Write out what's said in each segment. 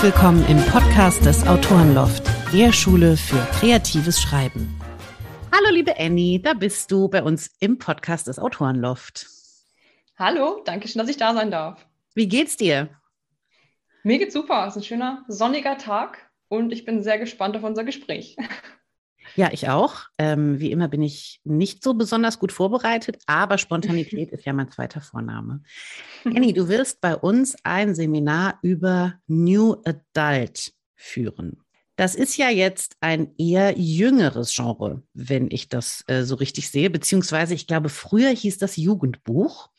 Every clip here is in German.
Herzlich willkommen im Podcast des Autorenloft, der Schule für kreatives Schreiben. Hallo liebe Annie, da bist du bei uns im Podcast des Autorenloft. Hallo, danke schön, dass ich da sein darf. Wie geht's dir? Mir geht's super, es ist ein schöner sonniger Tag und ich bin sehr gespannt auf unser Gespräch. Ja, ich auch. Ähm, wie immer bin ich nicht so besonders gut vorbereitet, aber Spontanität ist ja mein zweiter Vorname. Annie, du wirst bei uns ein Seminar über New Adult führen. Das ist ja jetzt ein eher jüngeres Genre, wenn ich das äh, so richtig sehe, beziehungsweise ich glaube, früher hieß das Jugendbuch,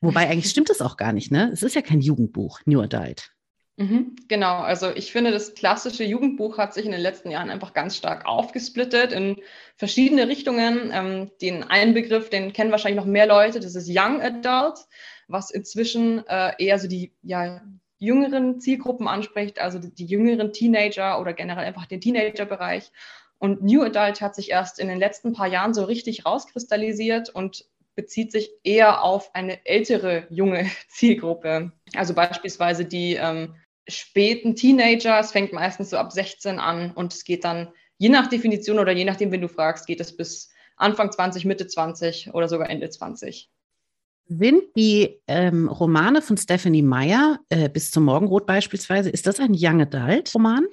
wobei eigentlich stimmt es auch gar nicht, ne? Es ist ja kein Jugendbuch, New Adult. Mhm, genau, also ich finde, das klassische Jugendbuch hat sich in den letzten Jahren einfach ganz stark aufgesplittet in verschiedene Richtungen. Ähm, den einen Begriff, den kennen wahrscheinlich noch mehr Leute, das ist Young Adult, was inzwischen äh, eher so die ja, jüngeren Zielgruppen anspricht, also die, jüngeren Teenager oder generell einfach den Teenager-Bereich. Und New Adult hat sich erst in den letzten paar Jahren so richtig rauskristallisiert und bezieht sich eher auf eine ältere junge Zielgruppe. Also beispielsweise die ähm, späten Teenager. Es fängt meistens so ab 16 an und es geht dann, je nach Definition oder je nachdem, wenn du fragst, geht es bis Anfang 20, Mitte 20 oder sogar Ende 20. Sind die ähm, Romane von Stephanie Meyer, äh, bis zum Morgenrot beispielsweise, ist das ein Young Adult Roman?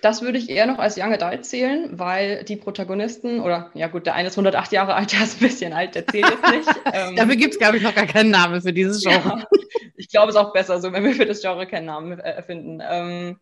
Das würde ich eher noch als Young Adult zählen, weil die Protagonisten, oder ja gut, der eine ist 108 Jahre alt, der ist ein bisschen alt, der zählt jetzt nicht. Ähm, Dafür gibt es, glaube ich, noch gar keinen Namen für dieses Genre. Ja, ich glaube, es ist auch besser so, wenn wir für das Genre keinen Namen äh, erfinden. Ähm,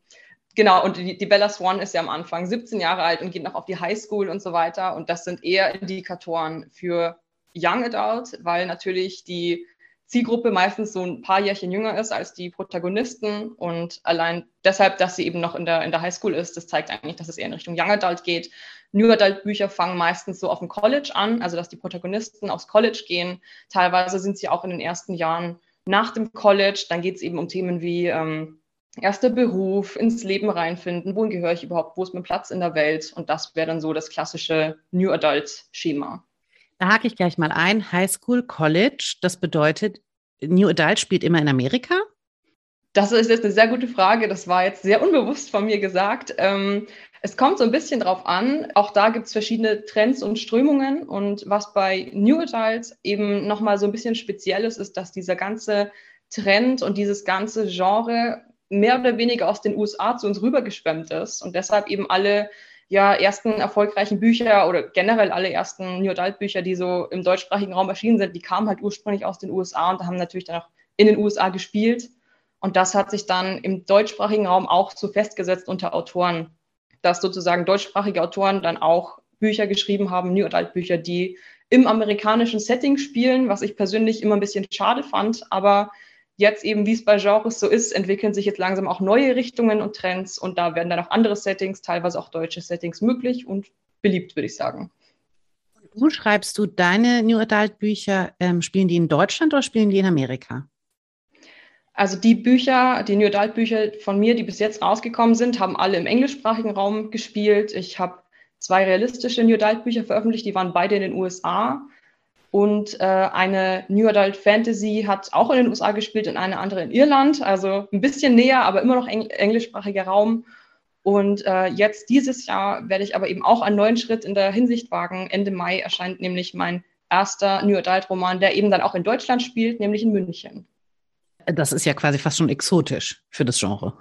genau, und die, die, Bella Swan ist ja am Anfang 17 Jahre alt und geht noch auf die Highschool und so weiter. Und das sind eher Indikatoren für Young Adult, weil natürlich die Zielgruppe meistens so ein paar Jährchen jünger ist als die Protagonisten und allein deshalb, dass sie eben noch in der, in der Highschool ist, das zeigt eigentlich, dass es eher in Richtung Young Adult geht. New Adult Bücher fangen meistens so auf dem College an, also dass die Protagonisten aufs College gehen. Teilweise sind sie auch in den ersten Jahren nach dem College. Dann geht es eben um Themen wie ähm, erster Beruf, ins Leben reinfinden, wohin gehöre ich überhaupt, wo ist mein Platz in der Welt und das wäre dann so das klassische New Adult Schema. Da hake ich gleich mal ein. High School, College, das bedeutet, New Adult spielt immer in Amerika? Das ist jetzt eine sehr gute Frage. Das war jetzt sehr unbewusst von mir gesagt. Ähm, es kommt so ein bisschen drauf an. Auch da gibt es verschiedene Trends und Strömungen. Und was bei New Adults eben nochmal so ein bisschen speziell ist, ist, dass dieser ganze Trend und dieses ganze Genre mehr oder weniger aus den USA zu uns rübergeschwemmt ist und deshalb eben alle ja, ersten erfolgreichen Bücher oder generell alle ersten New Adult Bücher, die so im deutschsprachigen Raum erschienen sind, die kamen halt ursprünglich aus den USA und haben natürlich dann auch in den USA gespielt. Und das hat sich dann im deutschsprachigen Raum auch so festgesetzt unter Autoren, dass sozusagen deutschsprachige Autoren dann auch Bücher geschrieben haben, New Adult Bücher, die im amerikanischen Setting spielen, was ich persönlich immer ein bisschen schade fand, aber jetzt eben, wie es bei Genres so ist, entwickeln sich jetzt langsam auch neue Richtungen und Trends und da werden dann auch andere Settings, teilweise auch deutsche Settings möglich und beliebt, würde ich sagen. Wo schreibst du deine New Adult Bücher? Ähm, spielen die in Deutschland oder spielen die in Amerika? Also die Bücher, die New Adult Bücher von mir, die bis jetzt rausgekommen sind, haben alle im englischsprachigen Raum gespielt. Ich habe zwei realistische New Adult Bücher veröffentlicht, die waren beide in den USA. Und äh, eine New Adult Fantasy hat auch in den USA gespielt und eine andere in Irland. Also ein bisschen näher, aber immer noch eng englischsprachiger Raum. Und äh, jetzt dieses Jahr werde ich aber eben auch einen neuen Schritt in der Hinsicht wagen. Ende Mai erscheint nämlich mein erster New Adult Roman, der eben dann auch in Deutschland spielt, nämlich in München. Das ist ja quasi fast schon exotisch für das Genre.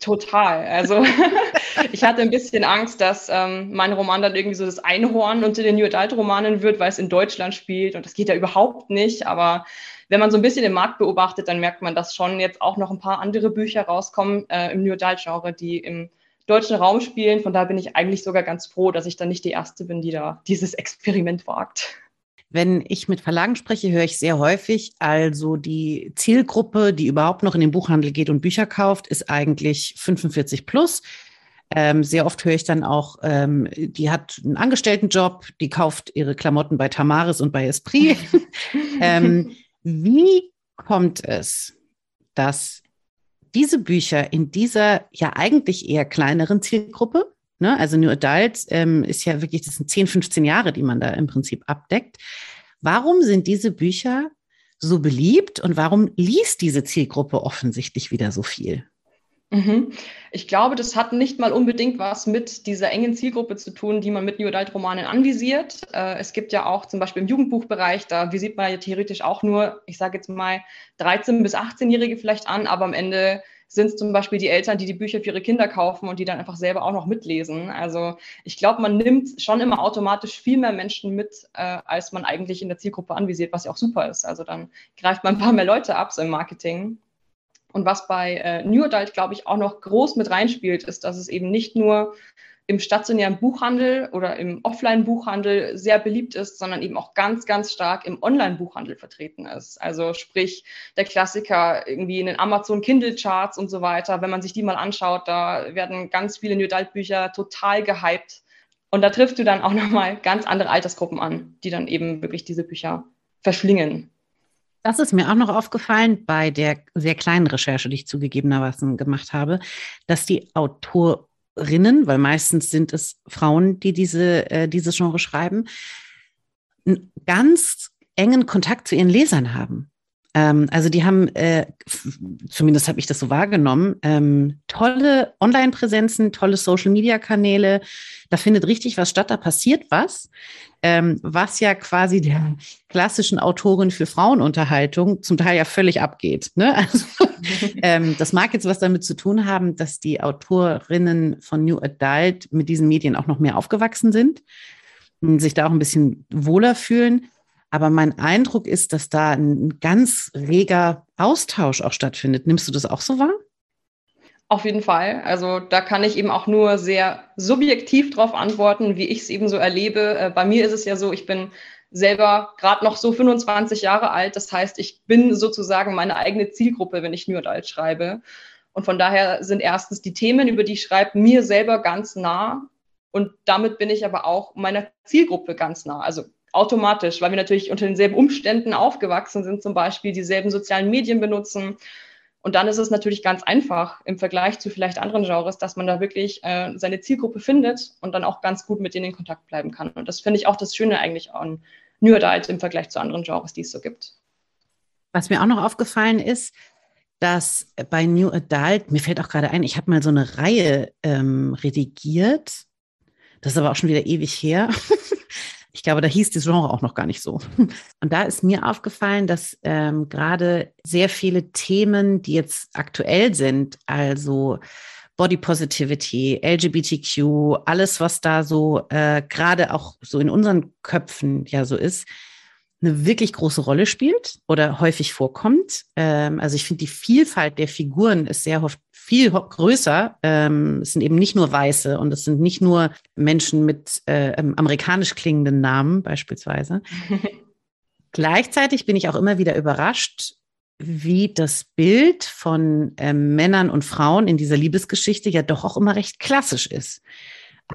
Total. Also ich hatte ein bisschen Angst, dass ähm, mein Roman dann irgendwie so das Einhorn unter den New Adult Romanen wird, weil es in Deutschland spielt. Und das geht ja überhaupt nicht. Aber wenn man so ein bisschen den Markt beobachtet, dann merkt man, dass schon jetzt auch noch ein paar andere Bücher rauskommen äh, im New Adult Genre, die im deutschen Raum spielen. Von daher bin ich eigentlich sogar ganz froh, dass ich dann nicht die Erste bin, die da dieses Experiment wagt. Wenn ich mit Verlagen spreche, höre ich sehr häufig, also die Zielgruppe, die überhaupt noch in den Buchhandel geht und Bücher kauft, ist eigentlich 45 plus. Ähm, sehr oft höre ich dann auch, ähm, die hat einen Angestelltenjob, die kauft ihre Klamotten bei Tamaris und bei Esprit. ähm, wie kommt es, dass diese Bücher in dieser ja eigentlich eher kleineren Zielgruppe, Ne? Also New Adults ähm, ist ja wirklich, das sind 10, 15 Jahre, die man da im Prinzip abdeckt. Warum sind diese Bücher so beliebt und warum liest diese Zielgruppe offensichtlich wieder so viel? Mhm. Ich glaube, das hat nicht mal unbedingt was mit dieser engen Zielgruppe zu tun, die man mit New Adult Romanen anvisiert. Äh, es gibt ja auch zum Beispiel im Jugendbuchbereich, da visiert man ja theoretisch auch nur, ich sage jetzt mal, 13- bis 18-Jährige vielleicht an, aber am Ende sind es zum Beispiel die Eltern, die die Bücher für ihre Kinder kaufen und die dann einfach selber auch noch mitlesen. Also ich glaube, man nimmt schon immer automatisch viel mehr Menschen mit, äh, als man eigentlich in der Zielgruppe anvisiert, was ja auch super ist. Also dann greift man ein paar mehr Leute ab so im Marketing. Und was bei äh, New Adult, glaube ich, auch noch groß mit reinspielt, ist, dass es eben nicht nur im stationären Buchhandel oder im Offline-Buchhandel sehr beliebt ist, sondern eben auch ganz, ganz stark im Online-Buchhandel vertreten ist. Also sprich, der Klassiker irgendwie in den Amazon Kindle-Charts und so weiter. Wenn man sich die mal anschaut, da werden ganz viele New Adult-Bücher total gehypt. Und da triffst du dann auch nochmal ganz andere Altersgruppen an, die dann eben wirklich diese Bücher verschlingen. Das ist mir auch noch aufgefallen bei der sehr kleinen Recherche, die ich zugegebenermaßen gemacht habe, dass die Autor Rinnen, weil meistens sind es Frauen, die diese, äh, dieses Genre schreiben, einen ganz engen Kontakt zu ihren Lesern haben. Ähm, also die haben, äh, zumindest habe ich das so wahrgenommen, ähm, tolle Online-Präsenzen, tolle Social-Media-Kanäle. Da findet richtig was statt, da passiert was, ähm, was ja quasi der klassischen Autorin für Frauenunterhaltung zum Teil ja völlig abgeht. Ne? Also, ähm, das mag jetzt was damit zu tun haben, dass die Autorinnen von New Adult mit diesen Medien auch noch mehr aufgewachsen sind, sich da auch ein bisschen wohler fühlen. Aber mein Eindruck ist, dass da ein ganz reger Austausch auch stattfindet. Nimmst du das auch so wahr? Auf jeden Fall. Also da kann ich eben auch nur sehr subjektiv darauf antworten, wie ich es eben so erlebe. Äh, bei mir ist es ja so, ich bin selber gerade noch so 25 Jahre alt. Das heißt, ich bin sozusagen meine eigene Zielgruppe, wenn ich New Adult schreibe. Und von daher sind erstens die Themen, über die ich schreibe, mir selber ganz nah. Und damit bin ich aber auch meiner Zielgruppe ganz nah. Also automatisch, weil wir natürlich unter denselben Umständen aufgewachsen sind, zum Beispiel dieselben sozialen Medien benutzen. Und dann ist es natürlich ganz einfach im Vergleich zu vielleicht anderen Genres, dass man da wirklich äh, seine Zielgruppe findet und dann auch ganz gut mit denen in Kontakt bleiben kann. Und das finde ich auch das Schöne eigentlich an New Adult im Vergleich zu anderen Genres, die es so gibt. Was mir auch noch aufgefallen ist, dass bei New Adult, mir fällt auch gerade ein, ich habe mal so eine Reihe ähm, redigiert. Das ist aber auch schon wieder ewig her. Ich glaube, da hieß das Genre auch noch gar nicht so. Und da ist mir aufgefallen, dass ähm, gerade sehr viele Themen, die jetzt aktuell sind, also Body Positivity, LGBTQ, alles, was da so äh, gerade auch so in unseren Köpfen ja so ist, eine wirklich große Rolle spielt oder häufig vorkommt. Ähm, also ich finde, die Vielfalt der Figuren ist sehr oft viel größer. Ähm, es sind eben nicht nur Weiße und es sind nicht nur Menschen mit äh, ähm, amerikanisch klingenden Namen beispielsweise. Gleichzeitig bin ich auch immer wieder überrascht, wie das Bild von äh, Männern und Frauen in dieser Liebesgeschichte ja doch auch immer recht klassisch ist.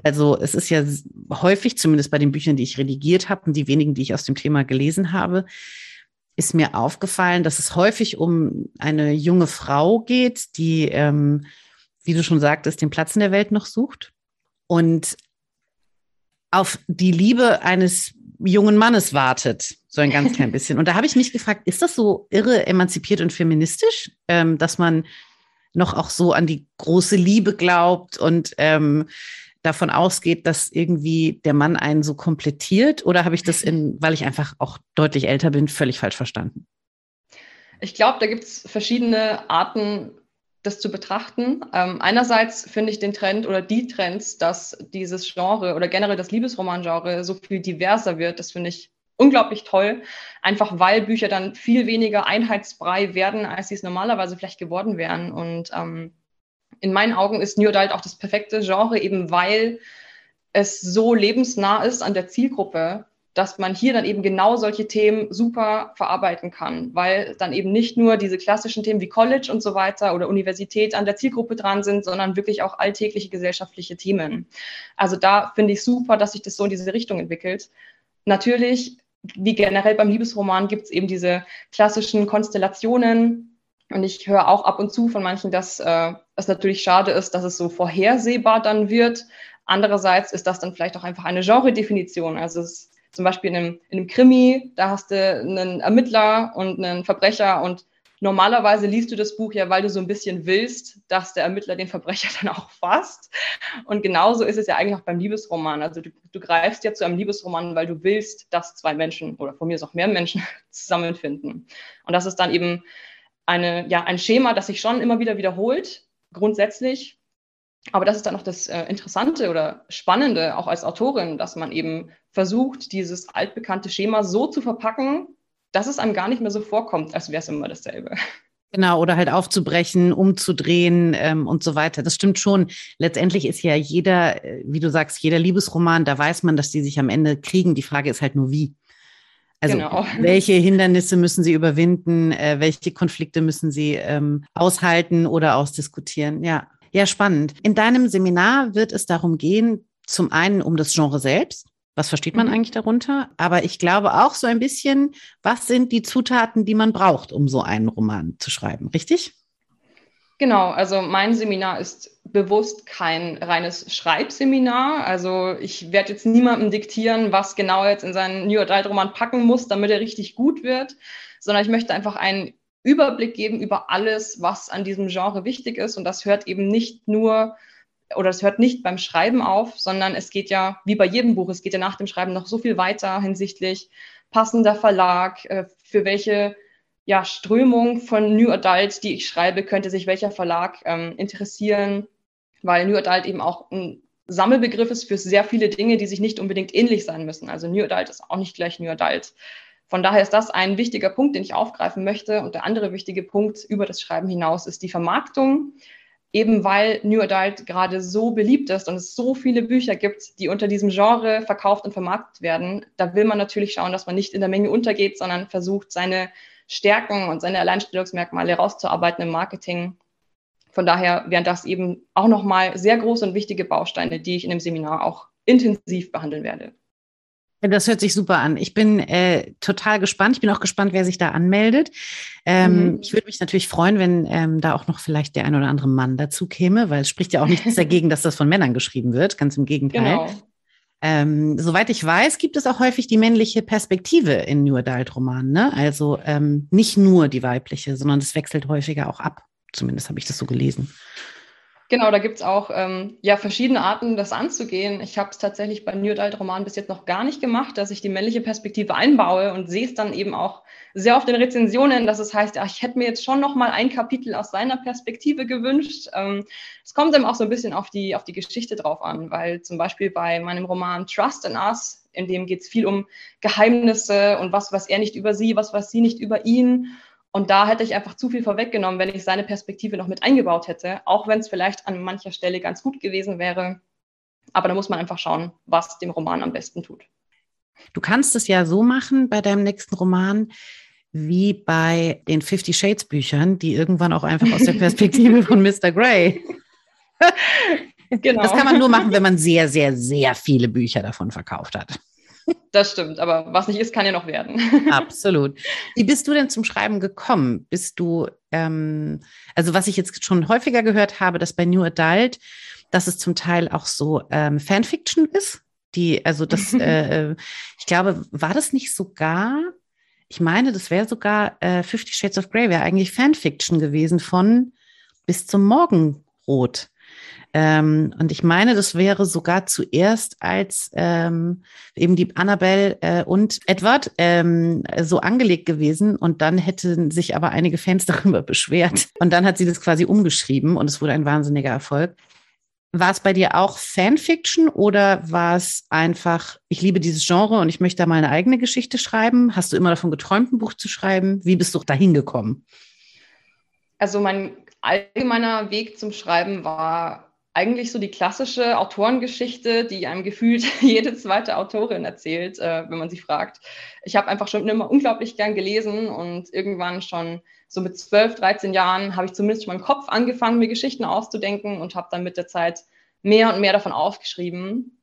Also es ist ja häufig, zumindest bei den Büchern, die ich redigiert habe und die wenigen, die ich aus dem Thema gelesen habe, ist mir aufgefallen, dass es häufig um eine junge Frau geht, die, ähm, wie du schon sagtest, den Platz in der Welt noch sucht und auf die Liebe eines jungen Mannes wartet, so ein ganz klein bisschen. Und da habe ich mich gefragt, ist das so irre emanzipiert und feministisch, ähm, dass man noch auch so an die große Liebe glaubt und ähm, davon ausgeht, dass irgendwie der Mann einen so komplettiert? Oder habe ich das in, weil ich einfach auch deutlich älter bin, völlig falsch verstanden? Ich glaube, da gibt es verschiedene Arten, das zu betrachten. Ähm, einerseits finde ich den Trend oder die Trends, dass dieses Genre oder generell das Liebesroman-Genre so viel diverser wird, das finde ich unglaublich toll, einfach weil Bücher dann viel weniger einheitsbrei werden, als sie es normalerweise vielleicht geworden wären. Und ähm, in meinen Augen ist New Adult auch das perfekte Genre, eben weil es so lebensnah ist an der Zielgruppe, dass man hier dann eben genau solche Themen super verarbeiten kann, weil dann eben nicht nur diese klassischen Themen wie College und so weiter oder Universität an der Zielgruppe dran sind, sondern wirklich auch alltägliche gesellschaftliche Themen. Also da finde ich super, dass sich das so in diese Richtung entwickelt. Natürlich, wie generell beim Liebesroman, gibt es eben diese klassischen Konstellationen, und ich höre auch ab und zu von manchen, dass äh, es natürlich schade ist, dass es so vorhersehbar dann wird. Andererseits ist das dann vielleicht auch einfach eine Genre-Definition. Also es, zum Beispiel in einem, in einem Krimi, da hast du einen Ermittler und einen Verbrecher und normalerweise liest du das Buch ja, weil du so ein bisschen willst, dass der Ermittler den Verbrecher dann auch fasst. Und genauso ist es ja eigentlich auch beim Liebesroman. Also du, du greifst ja zu einem Liebesroman, weil du willst, dass zwei Menschen oder von mir ist auch mehr Menschen zusammenfinden. Und das ist dann eben eine, ja, ein Schema, das sich schon immer wieder wiederholt, grundsätzlich. Aber das ist dann auch das äh, Interessante oder Spannende, auch als Autorin, dass man eben versucht, dieses altbekannte Schema so zu verpacken, dass es einem gar nicht mehr so vorkommt, als wäre es immer dasselbe. Genau, oder halt aufzubrechen, umzudrehen ähm, und so weiter. Das stimmt schon. Letztendlich ist ja jeder, äh, wie du sagst, jeder Liebesroman, da weiß man, dass die sich am Ende kriegen. Die Frage ist halt nur wie. Also genau. welche Hindernisse müssen sie überwinden, äh, welche Konflikte müssen sie ähm, aushalten oder ausdiskutieren. Ja, ja, spannend. In deinem Seminar wird es darum gehen, zum einen um das Genre selbst, was versteht man mhm. eigentlich darunter? Aber ich glaube auch so ein bisschen, was sind die Zutaten, die man braucht, um so einen Roman zu schreiben, richtig? Genau, also mein Seminar ist bewusst kein reines Schreibseminar. Also ich werde jetzt niemandem diktieren, was genau jetzt in seinen New Adult Roman packen muss, damit er richtig gut wird, sondern ich möchte einfach einen Überblick geben über alles, was an diesem Genre wichtig ist. Und das hört eben nicht nur oder es hört nicht beim Schreiben auf, sondern es geht ja, wie bei jedem Buch, es geht ja nach dem Schreiben noch so viel weiter hinsichtlich passender Verlag, äh, für welche ja, Strömung von New Adult, die ich schreibe, könnte sich welcher Verlag ähm, interessieren, weil New Adult eben auch ein Sammelbegriff ist für sehr viele Dinge, die sich nicht unbedingt ähnlich sein müssen. Also New Adult ist auch nicht gleich New Adult. Von daher ist das ein wichtiger Punkt, den ich aufgreifen möchte. Und der andere wichtige Punkt über das Schreiben hinaus ist die Vermarktung eben weil New Adult gerade so beliebt ist und es so viele Bücher gibt, die unter diesem Genre verkauft und vermarktet werden, da will man natürlich schauen, dass man nicht in der Menge untergeht, sondern versucht, seine Stärken und seine Alleinstellungsmerkmale herauszuarbeiten im Marketing. Von daher wären das eben auch nochmal sehr große und wichtige Bausteine, die ich in dem Seminar auch intensiv behandeln werde. Das hört sich super an. Ich bin äh, total gespannt. Ich bin auch gespannt, wer sich da anmeldet. Ähm, mhm. Ich würde mich natürlich freuen, wenn ähm, da auch noch vielleicht der ein oder andere Mann dazu käme, weil es spricht ja auch nichts dagegen, dass das von Männern geschrieben wird. Ganz im Gegenteil. Genau. Ähm, soweit ich weiß, gibt es auch häufig die männliche Perspektive in New Adult Romanen. Ne? Also ähm, nicht nur die weibliche, sondern es wechselt häufiger auch ab. Zumindest habe ich das so gelesen. Genau, da gibt es auch ähm, ja, verschiedene Arten, das anzugehen. Ich habe es tatsächlich bei New Adult Roman bis jetzt noch gar nicht gemacht, dass ich die männliche Perspektive einbaue und sehe es dann eben auch sehr oft in Rezensionen, dass es heißt, ach, ich hätte mir jetzt schon noch mal ein Kapitel aus seiner Perspektive gewünscht. Ähm, es kommt eben auch so ein bisschen auf die, auf die Geschichte drauf an, weil zum Beispiel bei meinem Roman Trust in Us, in dem geht es viel um Geheimnisse und was was er nicht über sie, was was sie nicht über ihn. Und da hätte ich einfach zu viel vorweggenommen, wenn ich seine Perspektive noch mit eingebaut hätte, auch wenn es vielleicht an mancher Stelle ganz gut gewesen wäre. Aber da muss man einfach schauen, was dem Roman am besten tut. Du kannst es ja so machen bei deinem nächsten Roman, wie bei den Fifty Shades Büchern, die irgendwann auch einfach aus der Perspektive von Mr. Grey. Genau. Das kann man nur machen, wenn man sehr, sehr, sehr viele Bücher davon verkauft hat. Das stimmt, aber was nicht ist, kann ja noch werden. Absolut. Wie bist du denn zum Schreiben gekommen? Bist du, ähm, also was ich jetzt schon häufiger gehört habe, dass bei New Adult, dass es zum Teil auch so ähm, Fanfiction ist. Die, also das, äh, ich glaube, war das nicht sogar, ich meine, das wäre sogar äh, Fifty Shades of Grey, wäre eigentlich Fanfiction gewesen von bis zum Morgenrot. Ähm, und ich meine, das wäre sogar zuerst als ähm, eben die Annabelle äh, und Edward ähm, so angelegt gewesen und dann hätten sich aber einige Fans darüber beschwert. Und dann hat sie das quasi umgeschrieben und es wurde ein wahnsinniger Erfolg. War es bei dir auch Fanfiction oder war es einfach, ich liebe dieses Genre und ich möchte da mal eine eigene Geschichte schreiben? Hast du immer davon geträumt, ein Buch zu schreiben? Wie bist du dahin gekommen? Also mein allgemeiner Weg zum Schreiben war eigentlich so die klassische Autorengeschichte, die einem gefühlt jede zweite Autorin erzählt, äh, wenn man sie fragt. Ich habe einfach schon immer unglaublich gern gelesen und irgendwann schon so mit 12, 13 Jahren habe ich zumindest schon im Kopf angefangen, mir Geschichten auszudenken und habe dann mit der Zeit mehr und mehr davon aufgeschrieben.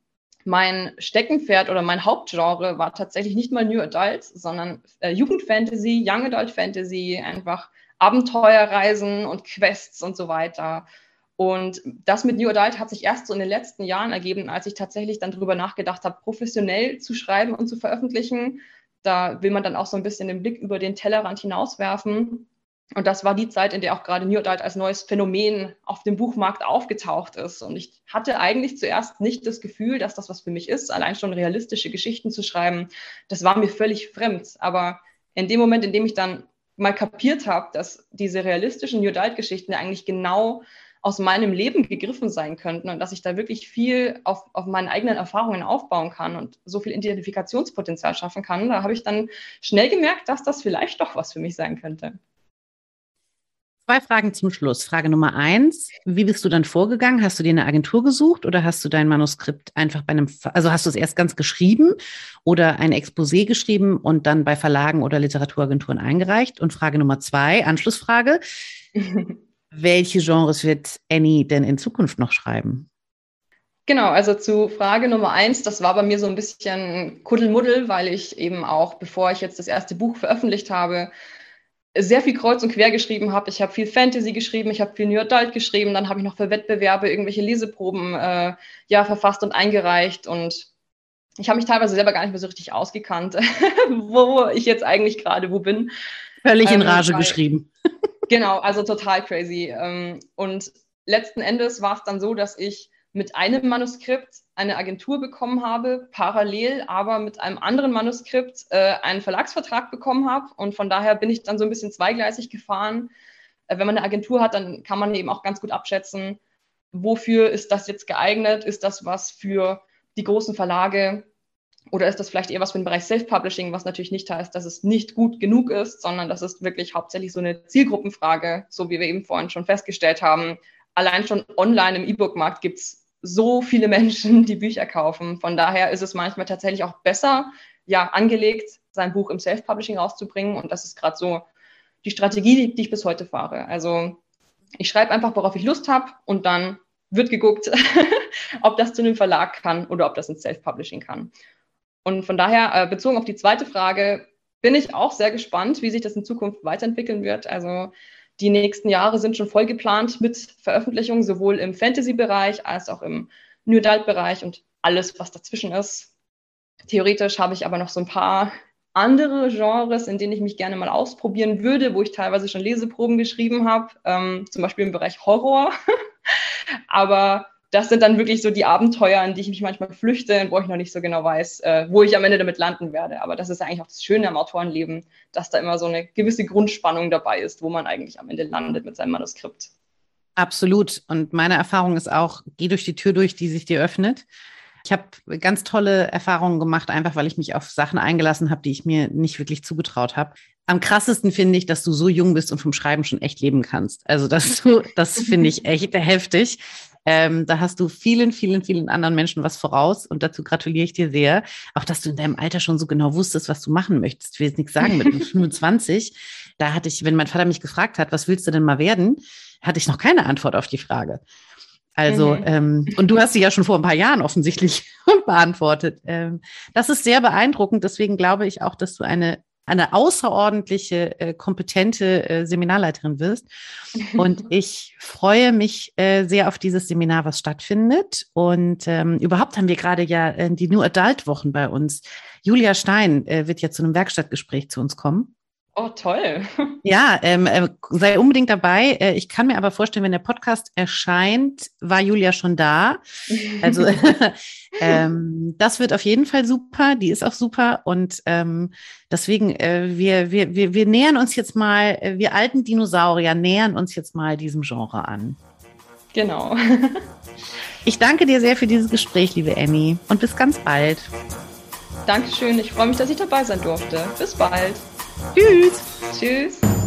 Mein Steckenpferd oder mein Hauptgenre war tatsächlich nicht mal New Adult, sondern äh, Jugendfantasy, Young Adult Fantasy, einfach Abenteuerreisen und Quests und so weiter. Und das mit New Adult hat sich erst so in den letzten Jahren ergeben, als ich tatsächlich dann darüber nachgedacht habe, professionell zu schreiben und zu veröffentlichen. Da will man dann auch so ein bisschen den Blick über den Tellerrand hinauswerfen. Und das war die Zeit, in der auch gerade New Adult als neues Phänomen auf dem Buchmarkt aufgetaucht ist. Und ich hatte eigentlich zuerst nicht das Gefühl, dass das was für mich ist, allein schon realistische Geschichten zu schreiben. Das war mir völlig fremd. Aber in dem Moment, in dem ich dann mal kapiert habe, dass diese realistischen New Adult-Geschichten eigentlich genau aus meinem Leben gegriffen sein könnten und dass ich da wirklich viel auf, auf meinen eigenen Erfahrungen aufbauen kann und so viel Identifikationspotenzial schaffen kann, da habe ich dann schnell gemerkt, dass das vielleicht doch was für mich sein könnte. Zwei Fragen zum Schluss. Frage Nummer eins. Wie bist du dann vorgegangen? Hast du dir eine Agentur gesucht oder hast du dein Manuskript einfach bei einem, also hast du es erst ganz geschrieben oder ein Exposé geschrieben und dann bei Verlagen oder Literaturagenturen eingereicht? Und Frage Nummer zwei, Anschlussfrage. Welche Genres wird Annie denn in Zukunft noch schreiben? Genau, also zu Frage Nummer eins, das war bei mir so ein bisschen Kuddelmuddel, weil ich eben auch, bevor ich jetzt das erste Buch veröffentlicht habe, sehr viel kreuz und quer geschrieben habe. Ich habe viel Fantasy geschrieben, ich habe viel New Adult geschrieben, dann habe ich noch für Wettbewerbe irgendwelche Leseproben äh, ja, verfasst und eingereicht und ich habe mich teilweise selber gar nicht mehr so richtig ausgekannt, wo ich jetzt eigentlich gerade wo bin. Völlig in ähm, Rage ähm, weil, geschrieben. genau, also total crazy. Ähm, und letzten Endes war es dann so, dass ich mit einem Manuskript eine Agentur bekommen habe, parallel aber mit einem anderen Manuskript äh, einen Verlagsvertrag bekommen habe. Und von daher bin ich dann so ein bisschen zweigleisig gefahren. Äh, wenn man eine Agentur hat, dann kann man eben auch ganz gut abschätzen, wofür ist das jetzt geeignet? Ist das was für die großen Verlage? Oder ist das vielleicht eher was für den Bereich Self-Publishing, was natürlich nicht heißt, dass es nicht gut genug ist, sondern das ist wirklich hauptsächlich so eine Zielgruppenfrage, so wie wir eben vorhin schon festgestellt haben. Allein schon online im E-Book-Markt gibt es so viele Menschen, die Bücher kaufen. Von daher ist es manchmal tatsächlich auch besser, ja, angelegt, sein Buch im Self-Publishing rauszubringen. Und das ist gerade so die Strategie, die, die ich bis heute fahre. Also ich schreibe einfach, worauf ich Lust habe und dann wird geguckt, ob das zu einem Verlag kann oder ob das ins Self-Publishing kann. Und von daher, äh, bezogen auf die zweite Frage, bin ich auch sehr gespannt, wie sich das in Zukunft weiterentwickeln wird. Also die nächsten Jahre sind schon voll geplant mit Veröffentlichungen, sowohl im Fantasy-Bereich als auch im New Adult-Bereich und alles, was dazwischen ist. Theoretisch habe ich aber noch so ein paar andere Genres, in denen ich mich gerne mal ausprobieren würde, wo ich teilweise schon Leseproben geschrieben habe, ähm, zum Beispiel im Bereich Horror. aber das sind dann wirklich so die Abenteuer, in die ich mich manchmal flüchte wo ich noch nicht so genau weiß, äh, wo ich am Ende damit landen werde. Aber das ist eigentlich auch das Schöne am Autorenleben, dass da immer so eine gewisse Grundspannung dabei ist, wo man eigentlich am Ende landet mit seinem Manuskript. Absolut. Und meine Erfahrung ist auch, geh durch die Tür durch, die sich dir öffnet. Ich habe ganz tolle Erfahrungen gemacht, einfach weil ich mich auf Sachen eingelassen habe, die ich mir nicht wirklich zugetraut habe. Am krassesten finde ich, dass du so jung bist und vom Schreiben schon echt leben kannst. Also das, das finde ich echt heftig. Ähm, da hast du vielen, vielen, vielen anderen Menschen was voraus und dazu gratuliere ich dir sehr. Auch, dass du in deinem Alter schon so genau wusstest, was du machen möchtest. Ich will jetzt nichts sagen, mit 25, da hatte ich, wenn mein Vater mich gefragt hat, was willst du denn mal werden, hatte ich noch keine Antwort auf die Frage. Also, mhm. ähm, und du hast sie ja schon vor ein paar Jahren offensichtlich beantwortet. Ähm, das ist sehr beeindruckend. Deswegen glaube ich auch, dass du eine eine außerordentliche, äh, kompetente äh, Seminarleiterin wirst. Und ich freue mich äh, sehr auf dieses Seminar, was stattfindet. Und ähm, überhaupt haben wir gerade ja äh, die New Adult Wochen bei uns. Julia Stein äh, wird ja zu einem Werkstattgespräch zu uns kommen. Oh, toll. Ja, ähm, äh, sei unbedingt dabei. Äh, ich kann mir aber vorstellen, wenn der Podcast erscheint, war Julia schon da. Also ähm, das wird auf jeden Fall super. Die ist auch super. Und ähm, deswegen, äh, wir, wir, wir, wir nähern uns jetzt mal, äh, wir alten Dinosaurier nähern uns jetzt mal diesem Genre an. Genau. ich danke dir sehr für dieses Gespräch, liebe Annie. Und bis ganz bald. Dankeschön. Ich freue mich, dass ich dabei sein durfte. Bis bald. Tschüss. Tschüss.